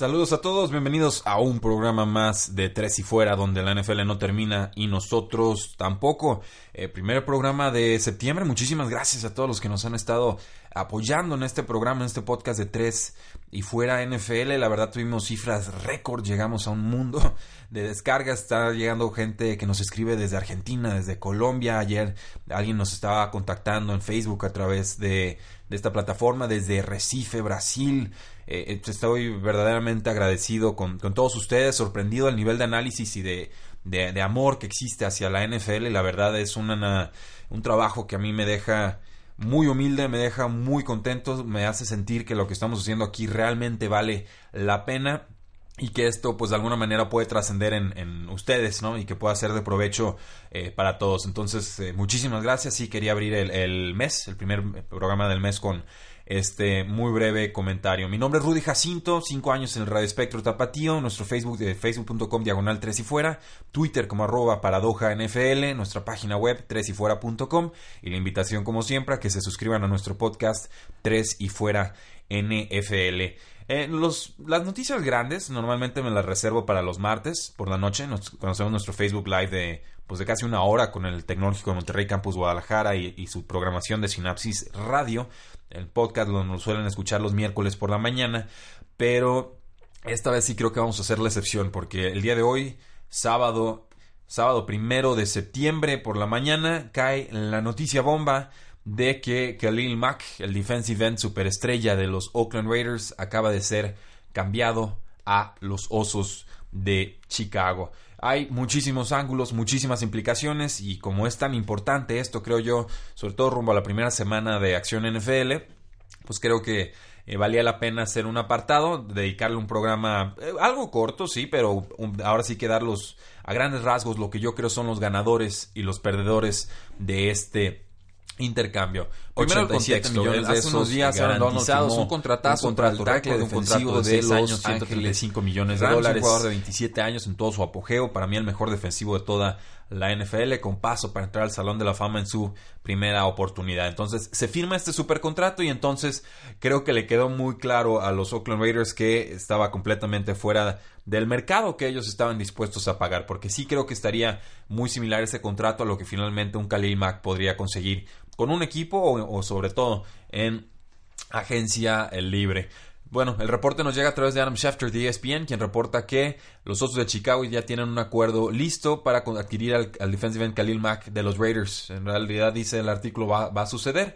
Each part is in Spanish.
Saludos a todos, bienvenidos a un programa más de Tres y Fuera, donde la NFL no termina y nosotros tampoco. Eh, primer programa de septiembre, muchísimas gracias a todos los que nos han estado apoyando en este programa, en este podcast de Tres y Fuera NFL. La verdad tuvimos cifras récord, llegamos a un mundo de descargas, está llegando gente que nos escribe desde Argentina, desde Colombia. Ayer alguien nos estaba contactando en Facebook a través de, de esta plataforma, desde Recife, Brasil. Eh, eh, estoy verdaderamente agradecido con, todos ustedes, sorprendido al nivel de análisis y de, de, amor que existe hacia la NFL. La verdad es una, un trabajo que a mí me deja muy humilde, me deja muy contento, me hace sentir que lo que estamos haciendo aquí realmente vale la pena y que esto pues de alguna manera puede trascender en, ustedes, ¿no? Y que pueda ser de provecho eh, para todos. Entonces, muchísimas gracias. Sí, quería abrir el, el, mes, el primer programa del mes con este muy breve comentario. Mi nombre es Rudy Jacinto, cinco años en el Radio Espectro Tapatío, nuestro Facebook de facebook.com diagonal 3 y fuera, Twitter como arroba paradoja NFL, nuestra página web 3 y fuera.com y la invitación como siempre a que se suscriban a nuestro podcast 3 y fuera NFL. Eh, los, las noticias grandes normalmente me las reservo para los martes por la noche. Nos conocemos nuestro Facebook Live de, pues de casi una hora con el Tecnológico de Monterrey Campus Guadalajara y, su programación de Sinapsis Radio. El podcast lo suelen escuchar los miércoles por la mañana, pero esta vez sí creo que vamos a hacer la excepción porque el día de hoy, sábado, sábado primero de septiembre por la mañana, cae la noticia bomba de que Khalil Mack, el defensive end superestrella de los Oakland Raiders, acaba de ser cambiado a los Osos de Chicago. Hay muchísimos ángulos, muchísimas implicaciones y como es tan importante esto, creo yo, sobre todo rumbo a la primera semana de acción NFL, pues creo que eh, valía la pena hacer un apartado, dedicarle un programa eh, algo corto, sí, pero ahora sí que darlos a grandes rasgos lo que yo creo son los ganadores y los perdedores de este intercambio. Primero el contexto, millones de hace unos días garantizados un contratazo un contrato tackle de un contrato de 6 años, 135 millones de dólares. Un jugador de 27 años en todo su apogeo, para mí el mejor defensivo de toda la NFL con paso para entrar al Salón de la Fama en su primera oportunidad. Entonces se firma este super contrato y entonces creo que le quedó muy claro a los Oakland Raiders que estaba completamente fuera del mercado que ellos estaban dispuestos a pagar, porque sí creo que estaría muy similar ese contrato a lo que finalmente un Khalil Mack podría conseguir con un equipo o, sobre todo en agencia libre. Bueno, el reporte nos llega a través de Adam Schefter de ESPN, quien reporta que los Osos de Chicago ya tienen un acuerdo listo para adquirir al, defensive end Khalil Mack de los Raiders. En realidad dice el artículo va, va a suceder,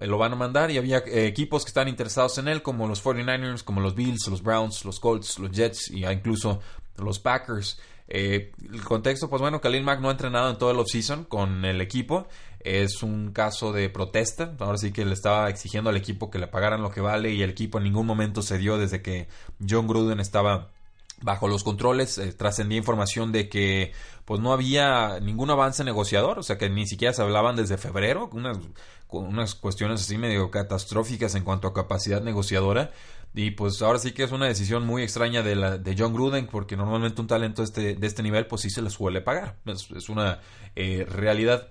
eh, lo van a mandar y había eh, equipos que están interesados en él, como los 49ers, como los Bills, los Browns, los Colts, los Jets y incluso los Packers. Eh, el contexto, pues bueno, Khalil Mack no ha entrenado en todo el offseason con el equipo es un caso de protesta. Ahora sí que le estaba exigiendo al equipo que le pagaran lo que vale y el equipo en ningún momento se dio desde que John Gruden estaba bajo los controles. Eh, trascendía información de que pues no había ningún avance negociador, o sea que ni siquiera se hablaban desde febrero, unas, unas cuestiones así medio catastróficas en cuanto a capacidad negociadora. Y pues ahora sí que es una decisión muy extraña de, la, de John Gruden, porque normalmente un talento este, de este nivel, pues sí se le suele pagar. Es, una eh, realidad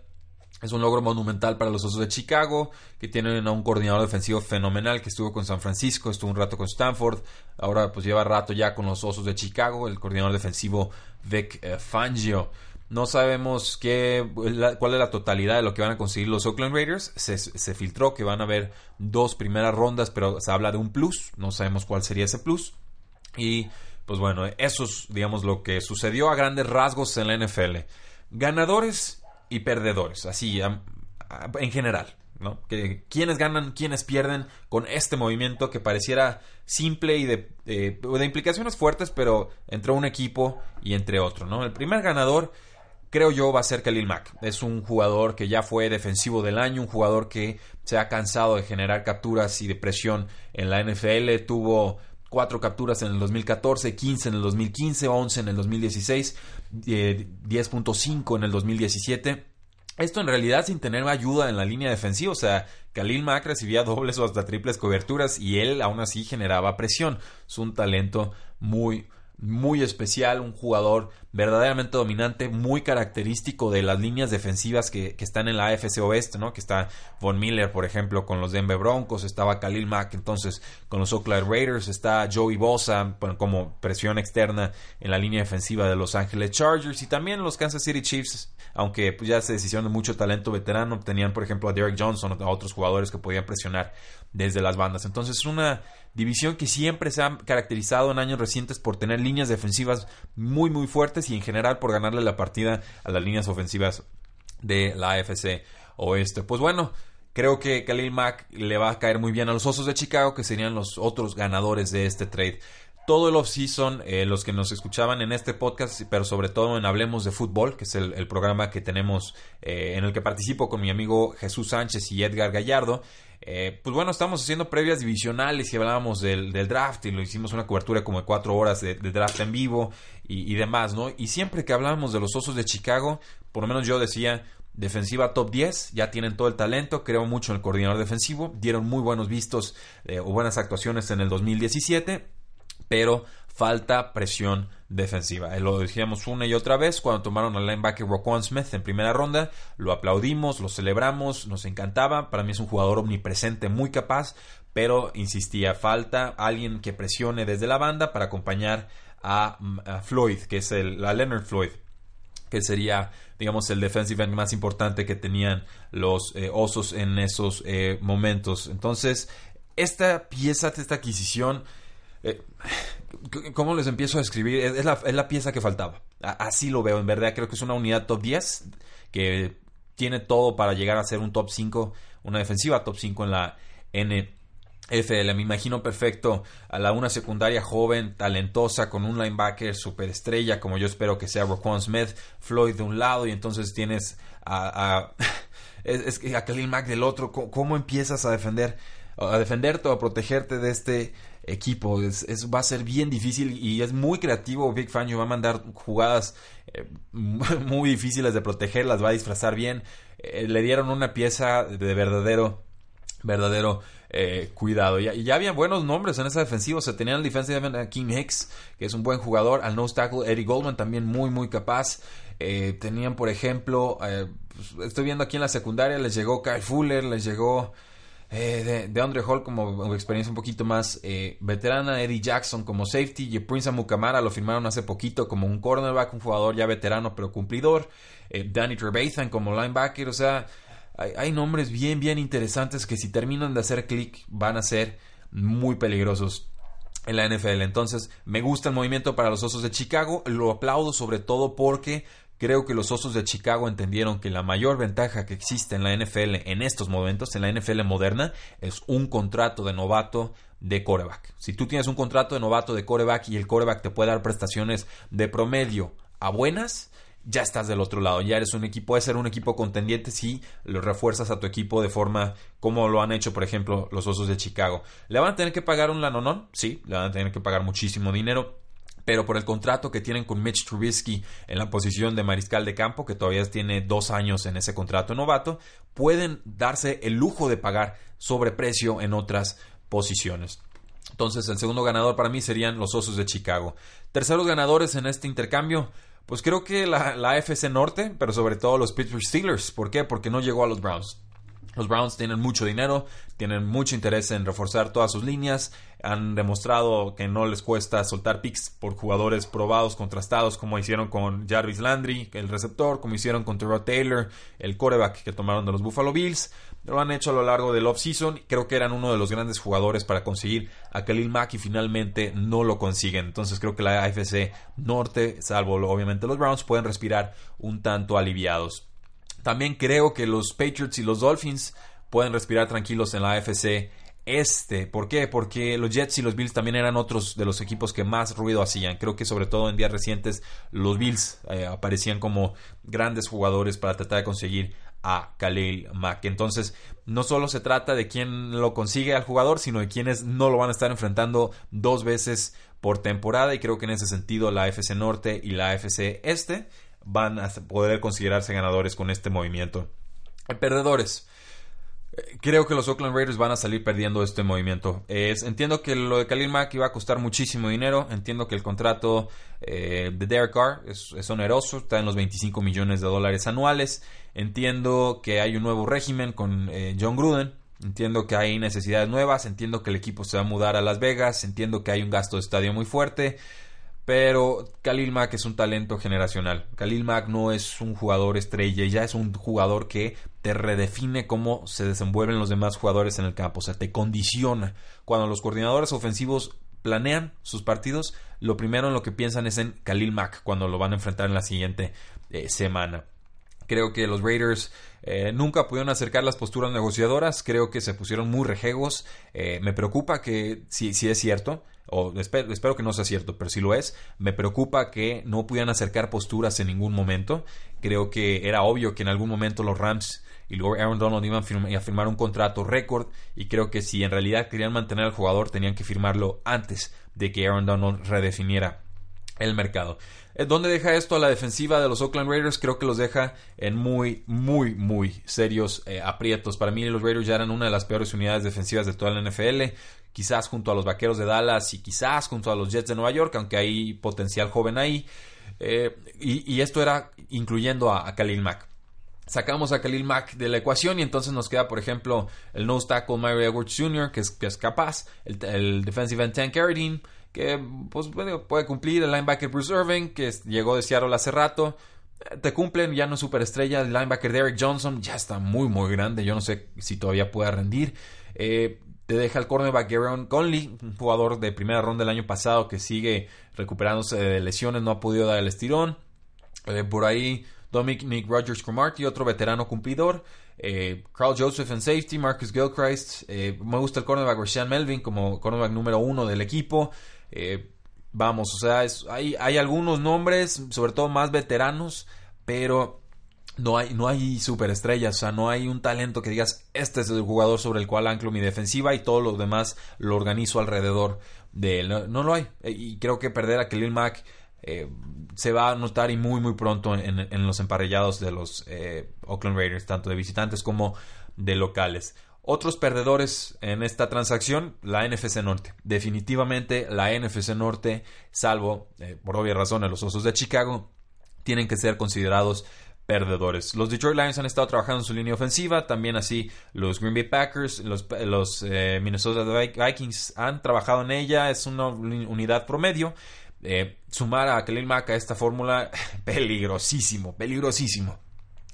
es un logro monumental para los Osos de Chicago, que tienen a un coordinador defensivo fenomenal que estuvo con San Francisco, estuvo un rato con Stanford, ahora pues lleva rato ya con los Osos de Chicago, el coordinador defensivo Vic eh, Fangio. No sabemos qué, cuál es la totalidad de lo que van a conseguir los Oakland Raiders. Se, se, filtró que van a haber dos primeras rondas, pero se habla de un plus. No sabemos cuál sería ese plus. Y pues bueno, eso es, digamos, lo que sucedió a grandes rasgos en la NFL. Ganadores y perdedores, así en general. ¿no? Que, quiénes ganan, quiénes pierden con este movimiento que pareciera simple y de, de implicaciones fuertes, pero entre un equipo y entre otro. ¿no? El primer ganador, creo yo va a ser Khalil Mack. Es un jugador que ya fue defensivo del año, un jugador que se ha cansado de generar capturas y de presión en la NFL. Tuvo cuatro capturas en el 2014, 15 en el 2015, 11 en el 2016, 10.5 en el 2017. Esto en realidad sin tener ayuda en la línea defensiva, o sea, Khalil Mack recibía dobles o hasta triples coberturas y él aún así generaba presión. Es un talento muy, muy especial, un jugador verdaderamente dominante, muy característico de las líneas defensivas que, están en la AFC Oeste, ¿no? Que está Von Miller, por ejemplo, con los Denver Broncos, estaba Khalil Mack, entonces con los Oakland Raiders, está Joey Bosa como presión externa en la línea defensiva de Los Angeles Chargers y también los Kansas City Chiefs, aunque pues, ya se decidieron de mucho talento veterano, tenían, por ejemplo, a Derek Johnson, a otros jugadores que podían presionar desde las bandas. Entonces, es una división que siempre se ha caracterizado en años recientes por tener líneas defensivas muy muy fuertes y en general por ganarle la partida a las líneas ofensivas de la AFC Oeste. Pues bueno, creo que Khalil Mack le va a caer muy bien a los Osos de Chicago, que serían los otros ganadores de este trade. Todo el off-season, eh, los que nos escuchaban en este podcast, pero sobre todo en Hablemos de Fútbol, que es el, programa que tenemos, eh, en el que participo con mi amigo Jesús Sánchez y Edgar Gallardo, eh, pues bueno, estamos haciendo previas divisionales y hablábamos del, draft y lo hicimos una cobertura como de cuatro horas de, draft en vivo y, demás, ¿no? Y siempre que hablábamos de los Osos de Chicago, por lo menos yo decía, defensiva top 10, ya tienen todo el talento, creo mucho en el coordinador defensivo, dieron muy buenos vistos eh, o buenas actuaciones en el 2017, pero falta presión defensiva. Eh, lo decíamos una y otra vez cuando tomaron al linebacker Roquan Smith en primera ronda, lo aplaudimos, lo celebramos, nos encantaba, para mí es un jugador omnipresente, muy capaz, pero insistía, falta alguien que presione desde la banda para acompañar a, Floyd, que es el, a Leonard Floyd, que sería, digamos, el defensive end más importante que tenían los eh, osos en esos eh, momentos. Entonces, esta pieza, esta adquisición, eh, ¿Cómo les empiezo a escribir? Es la, es la pieza que faltaba. Así lo veo, en verdad. Creo que es una unidad top 10 que tiene todo para llegar a ser un top 5, una defensiva top 5 en la NFL. Me imagino perfecto a la una secundaria joven, talentosa, con un linebacker superestrella, como yo espero que sea Roquan Smith, Floyd de un lado, y entonces tienes a, a, es, Khalil Mack del otro. ¿Cómo, empiezas a defender? A defenderte o a protegerte de este equipo. Es, va a ser bien difícil y es muy creativo. Big Fangio va a mandar jugadas eh, muy difíciles de proteger, las va a disfrazar bien. Eh, le dieron una pieza de verdadero, verdadero eh, cuidado. Y, ya había buenos nombres en esa defensiva. se tenían el defensive a King Hicks, que es un buen jugador. Al nose tackle Eddie Goldman, también muy, muy capaz. tenían, por ejemplo, pues, estoy viendo aquí en la secundaria, les llegó Kyle Fuller, les llegó eh, de, Andre Hall como experiencia un poquito más eh, veterana, Eddie Jackson como safety, y Prince Amukamara lo firmaron hace poquito como un cornerback, un jugador ya veterano pero cumplidor, eh, Danny Trevathan como linebacker, o sea, hay, nombres bien, bien interesantes que si terminan de hacer clic van a ser muy peligrosos en la NFL. Entonces, me gusta el movimiento para los Osos de Chicago. Lo aplaudo sobre todo porque Creo que los Osos de Chicago entendieron que la mayor ventaja que existe en la NFL en estos momentos, en la NFL moderna, es un contrato de novato de coreback. Si tú tienes un contrato de novato de coreback y el coreback te puede dar prestaciones de promedio a buenas, ya estás del otro lado, ya eres un equipo, puede ser un equipo contendiente si lo refuerzas a tu equipo de forma como lo han hecho, por ejemplo, los Osos de Chicago. ¿Le van a tener que pagar un lanonón? Sí, le van a tener que pagar muchísimo dinero pero por el contrato que tienen con Mitch Trubisky en la posición de mariscal de campo, que todavía tiene dos años en ese contrato novato, pueden darse el lujo de pagar sobreprecio en otras posiciones. Entonces, el segundo ganador para mí serían los Osos de Chicago. Terceros ganadores en este intercambio, pues creo que la, AFC Norte, pero sobre todo los Pittsburgh Steelers. ¿Por qué? Porque no llegó a los Browns. Los Browns tienen mucho dinero, tienen mucho interés en reforzar todas sus líneas, han demostrado que no les cuesta soltar picks por jugadores probados, contrastados, como hicieron con Jarvis Landry, el receptor, como hicieron con Terrell Taylor, el coreback que tomaron de los Buffalo Bills. Lo han hecho a lo largo del offseason. Creo que eran uno de los grandes jugadores para conseguir a Khalil Mack y finalmente no lo consiguen. Entonces creo que la AFC Norte, salvo obviamente los Browns, pueden respirar un tanto aliviados. También creo que los Patriots y los Dolphins pueden respirar tranquilos en la AFC este. ¿Por qué? Porque los Jets y los Bills también eran otros de los equipos que más ruido hacían. Creo que sobre todo en días recientes los Bills eh, aparecían como grandes jugadores para tratar de conseguir a Khalil Mack. Entonces, no solo se trata de quién lo consigue al jugador, sino de quienes no lo van a estar enfrentando dos veces por temporada. Y creo que en ese sentido la FC Norte y la FC Este van a poder considerarse ganadores con este movimiento. Perdedores. Creo que los Oakland Raiders van a salir perdiendo este movimiento. entiendo que lo de Khalil Mack iba a costar muchísimo dinero. Entiendo que el contrato eh, de Derek Carr es, oneroso, está en los 25 millones de dólares anuales. Entiendo que hay un nuevo régimen con eh, John Gruden. Entiendo que hay necesidades nuevas. Entiendo que el equipo se va a mudar a Las Vegas. Entiendo que hay un gasto de estadio muy fuerte. Pero Khalil Mack es un talento generacional. Khalil Mack no es un jugador estrella, ya es un jugador que te redefine cómo se desenvuelven los demás jugadores en el campo. O sea, te condiciona. Cuando los coordinadores ofensivos planean sus partidos, lo primero en lo que piensan es en Khalil Mack cuando lo van a enfrentar en la siguiente eh, semana. Creo que los Raiders eh, nunca pudieron acercar las posturas negociadoras. Creo que se pusieron muy rejegos. Eh, me preocupa que, si, si es cierto, o espero, espero, que no sea cierto, pero si lo es, me preocupa que no pudieran acercar posturas en ningún momento. Creo que era obvio que en algún momento los Rams y luego Aaron Donald iban a firmar un contrato récord y creo que si en realidad querían mantener al jugador tenían que firmarlo antes de que Aaron Donald redefiniera el mercado. Eh, ¿Dónde deja esto a la defensiva de los Oakland Raiders? Creo que los deja en muy, muy, muy serios eh, aprietos. Para mí los Raiders ya eran una de las peores unidades defensivas de toda la NFL. Quizás junto a los Vaqueros de Dallas y quizás junto a los Jets de Nueva York, aunque hay potencial joven ahí. Eh, y, esto era incluyendo a, Khalil Mack. Sacamos a Khalil Mack de la ecuación y entonces nos queda, por ejemplo, el nose tackle Mary Edwards Jr., que es, que es capaz, el, defensive end Tank Carradine, que pues, puede cumplir, el linebacker Bruce Irving, que llegó de Seattle hace rato, eh, te cumplen, ya no es superestrella, el linebacker Derek Johnson ya está muy muy grande, yo no sé si todavía pueda rendir. Eh, te deja el cornerback Gary Conley, un jugador de primera ronda del año pasado que sigue recuperándose de lesiones, no ha podido dar el estirón. Eh, por ahí Dominic Rogers Cromartie, otro veterano cumplidor. Carl Joseph en safety, Marcus Gilchrist. me gusta el cornerback Rashan Melvin como cornerback número uno del equipo. Eh, vamos, o sea, hay, algunos nombres, sobre todo más veteranos, pero no hay, no hay superestrellas, o sea, no hay un talento que digas, este es el jugador sobre el cual anclo mi defensiva y todo lo demás lo organizo alrededor de él. No, lo hay. Eh, y creo que perder a Khalil Mack eh, se va a notar y muy, muy pronto en, los emparellados de los Oakland Raiders, tanto de visitantes como de locales. Otros perdedores en esta transacción, la NFC Norte. Definitivamente la NFC Norte, salvo eh, por obvias razones los Osos de Chicago, tienen que ser considerados perdedores. Los Detroit Lions han estado trabajando en su línea ofensiva, también así los Green Bay Packers, los, eh, Minnesota Vikings han trabajado en ella, es una unidad promedio. Eh, sumar a Khalil Mack a esta fórmula, peligrosísimo, peligrosísimo.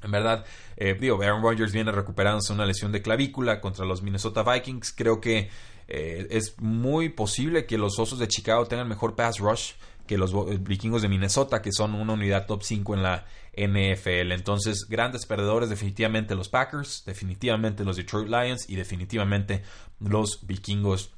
En verdad, eh, digo, Aaron Rodgers viene recuperándose una lesión de clavícula contra los Minnesota Vikings. Creo que eh, es muy posible que los Osos de Chicago tengan mejor pass rush que los eh, vikingos de Minnesota, que son una unidad top 5 en la NFL. Entonces, grandes perdedores definitivamente los Packers, definitivamente los Detroit Lions y definitivamente los vikingos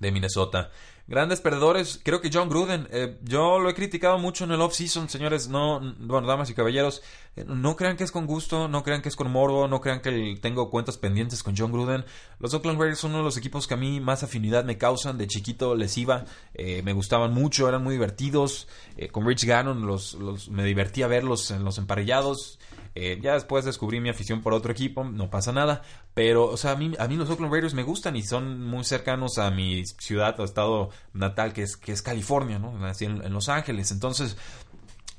de Minnesota. Grandes perdedores, creo que John Gruden. Eh, yo lo he criticado mucho en el off-season, señores. No, bueno, damas y caballeros, no crean que es con gusto, no crean que es con morbo, no crean que tengo cuentas pendientes con John Gruden. Los Oakland Raiders son uno de los equipos que a mí más afinidad me causan. De chiquito les iba, eh, me gustaban mucho, eran muy divertidos. con Rich Gannon los, los, me divertía verlos en los emparellados. Eh, ya después descubrí mi afición por otro equipo, no pasa nada. Pero, o sea, a mí, a mí los Oakland Raiders me gustan y son muy cercanos a mi ciudad o estado natal, que es, que es California, ¿no? Nací en, Los Ángeles. Entonces,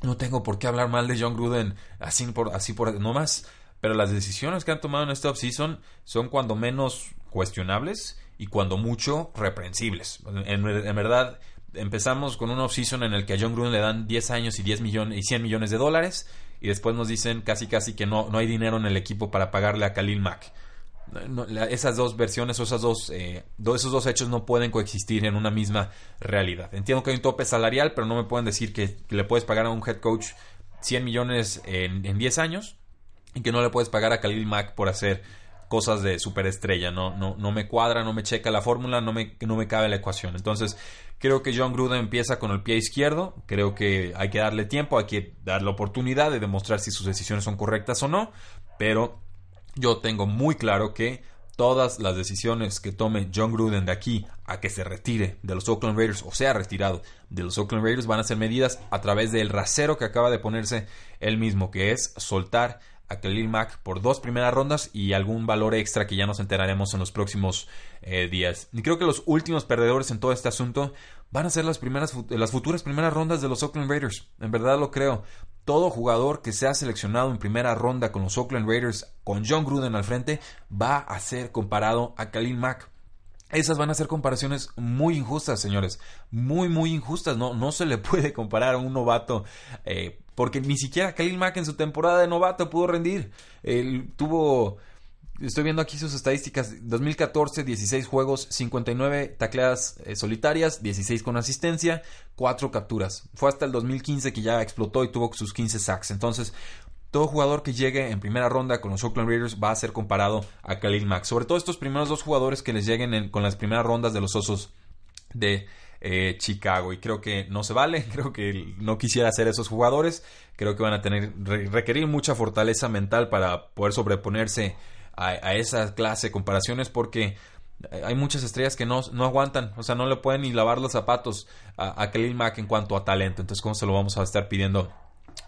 no tengo por qué hablar mal de John Gruden así por, así por, no más. Pero las decisiones que han tomado en esta offseason son cuando menos cuestionables y cuando mucho reprensibles. En, en verdad, empezamos con una offseason en el que a John Gruden le dan 10 años y 10 millones y 100 millones de dólares y después nos dicen casi casi que no, no hay dinero en el equipo para pagarle a Khalil Mack. Esas dos versiones o esas dos, eh, esos dos hechos no pueden coexistir en una misma realidad. Entiendo que hay un tope salarial, pero no me pueden decir que, le puedes pagar a un head coach 100 millones en, en 10 años y que no le puedes pagar a Khalil Mack por hacer cosas de superestrella. No, no, no me cuadra, no me checa la fórmula, no me, no me cabe la ecuación. Entonces, creo que John Gruden empieza con el pie izquierdo. Creo que hay que darle tiempo, hay que darle oportunidad de demostrar si sus decisiones son correctas o no. Pero yo tengo muy claro que todas las decisiones que tome John Gruden de aquí a que se retire de los Oakland Raiders o sea retirado de los Oakland Raiders van a ser medidas a través del rasero que acaba de ponerse él mismo, que es soltar a Khalil Mack por dos primeras rondas y algún valor extra que ya nos enteraremos en los próximos eh, días. Y creo que los últimos perdedores en todo este asunto van a ser las, primeras, las futuras primeras rondas de los Oakland Raiders. En verdad lo creo todo jugador que sea seleccionado en primera ronda con los Oakland Raiders, con John Gruden al frente, va a ser comparado a Khalil Mack. Esas van a ser comparaciones muy injustas, señores. Muy, muy injustas. No, no se le puede comparar a un novato. Eh, porque ni siquiera Khalil Mack en su temporada de novato pudo rendir. Él tuvo Estoy viendo aquí sus estadísticas. 2014, 16 juegos, 59 tacleadas eh, solitarias, 16 con asistencia, 4 capturas. Fue hasta el 2015 que ya explotó y tuvo sus 15 sacks. Entonces, todo jugador que llegue en primera ronda con los Oakland Raiders va a ser comparado a Khalil Mack. Sobre todo estos primeros dos jugadores que les lleguen con las primeras rondas de los Osos de eh, Chicago. Y creo que no se vale, creo que no quisiera ser esos jugadores. Creo que van a tener requerir mucha fortaleza mental para poder sobreponerse a, esa clase de comparaciones porque hay muchas estrellas que no, no, aguantan, o sea, no le pueden ni lavar los zapatos a, a Khalil Mack en cuanto a talento. Entonces, ¿cómo se lo vamos a estar pidiendo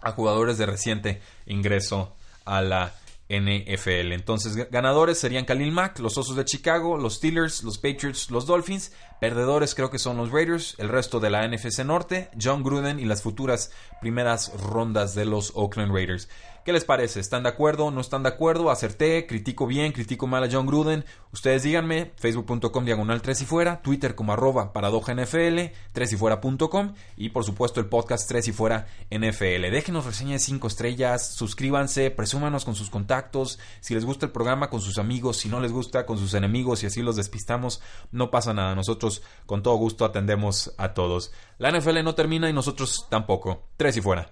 a jugadores de reciente ingreso a la NFL. Entonces, ganadores serían Khalil Mack, los Osos de Chicago, los Steelers, los Patriots, los Dolphins. Perdedores creo que son los Raiders, el resto de la NFC Norte, John Gruden y las futuras primeras rondas de los Oakland Raiders. ¿Qué les parece? ¿Están de acuerdo? ¿No están de acuerdo? ¿Acerté? ¿Critico bien? ¿Critico mal a John Gruden? Ustedes díganme, facebook.com diagonal 3 y fuera, twitter como arroba paradoja NFL, 3 y fuera.com y por supuesto el podcast 3 y fuera NFL. Déjenos reseña de 5 estrellas, suscríbanse, presúmanos con sus contactos, si les gusta el programa con sus amigos, si no les gusta con sus enemigos y así los despistamos, no pasa nada, nosotros con todo gusto atendemos a todos. La NFL no termina y nosotros tampoco. 3 y fuera.